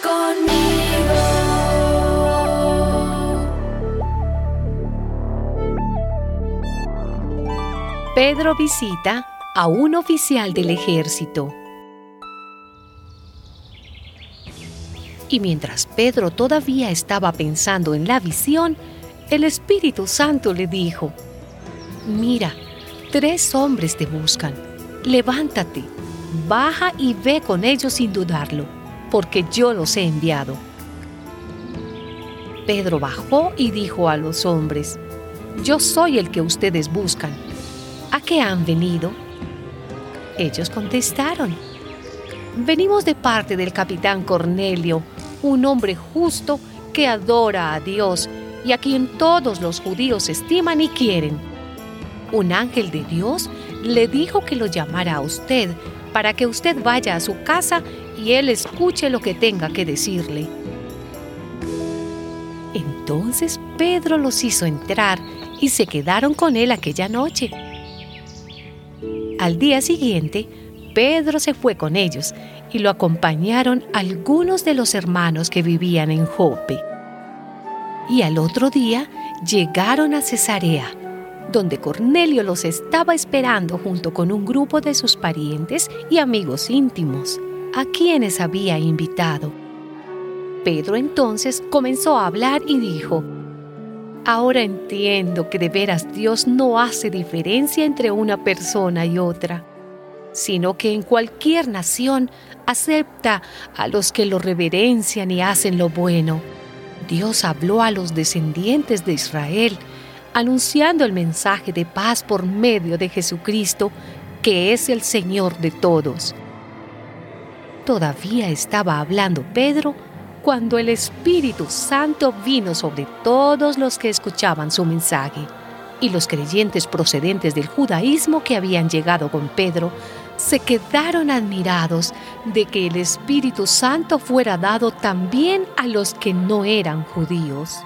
conmigo. Pedro visita a un oficial del ejército. Y mientras Pedro todavía estaba pensando en la visión, el Espíritu Santo le dijo, Mira, tres hombres te buscan. Levántate, baja y ve con ellos sin dudarlo, porque yo los he enviado. Pedro bajó y dijo a los hombres, Yo soy el que ustedes buscan. ¿A qué han venido? Ellos contestaron, Venimos de parte del capitán Cornelio, un hombre justo que adora a Dios y a quien todos los judíos estiman y quieren. Un ángel de Dios le dijo que lo llamara a usted para que usted vaya a su casa y él escuche lo que tenga que decirle. Entonces Pedro los hizo entrar y se quedaron con él aquella noche. Al día siguiente, Pedro se fue con ellos y lo acompañaron algunos de los hermanos que vivían en Jope. Y al otro día llegaron a Cesarea, donde Cornelio los estaba esperando junto con un grupo de sus parientes y amigos íntimos, a quienes había invitado. Pedro entonces comenzó a hablar y dijo, Ahora entiendo que de veras Dios no hace diferencia entre una persona y otra sino que en cualquier nación acepta a los que lo reverencian y hacen lo bueno. Dios habló a los descendientes de Israel, anunciando el mensaje de paz por medio de Jesucristo, que es el Señor de todos. Todavía estaba hablando Pedro cuando el Espíritu Santo vino sobre todos los que escuchaban su mensaje, y los creyentes procedentes del judaísmo que habían llegado con Pedro se quedaron admirados de que el Espíritu Santo fuera dado también a los que no eran judíos.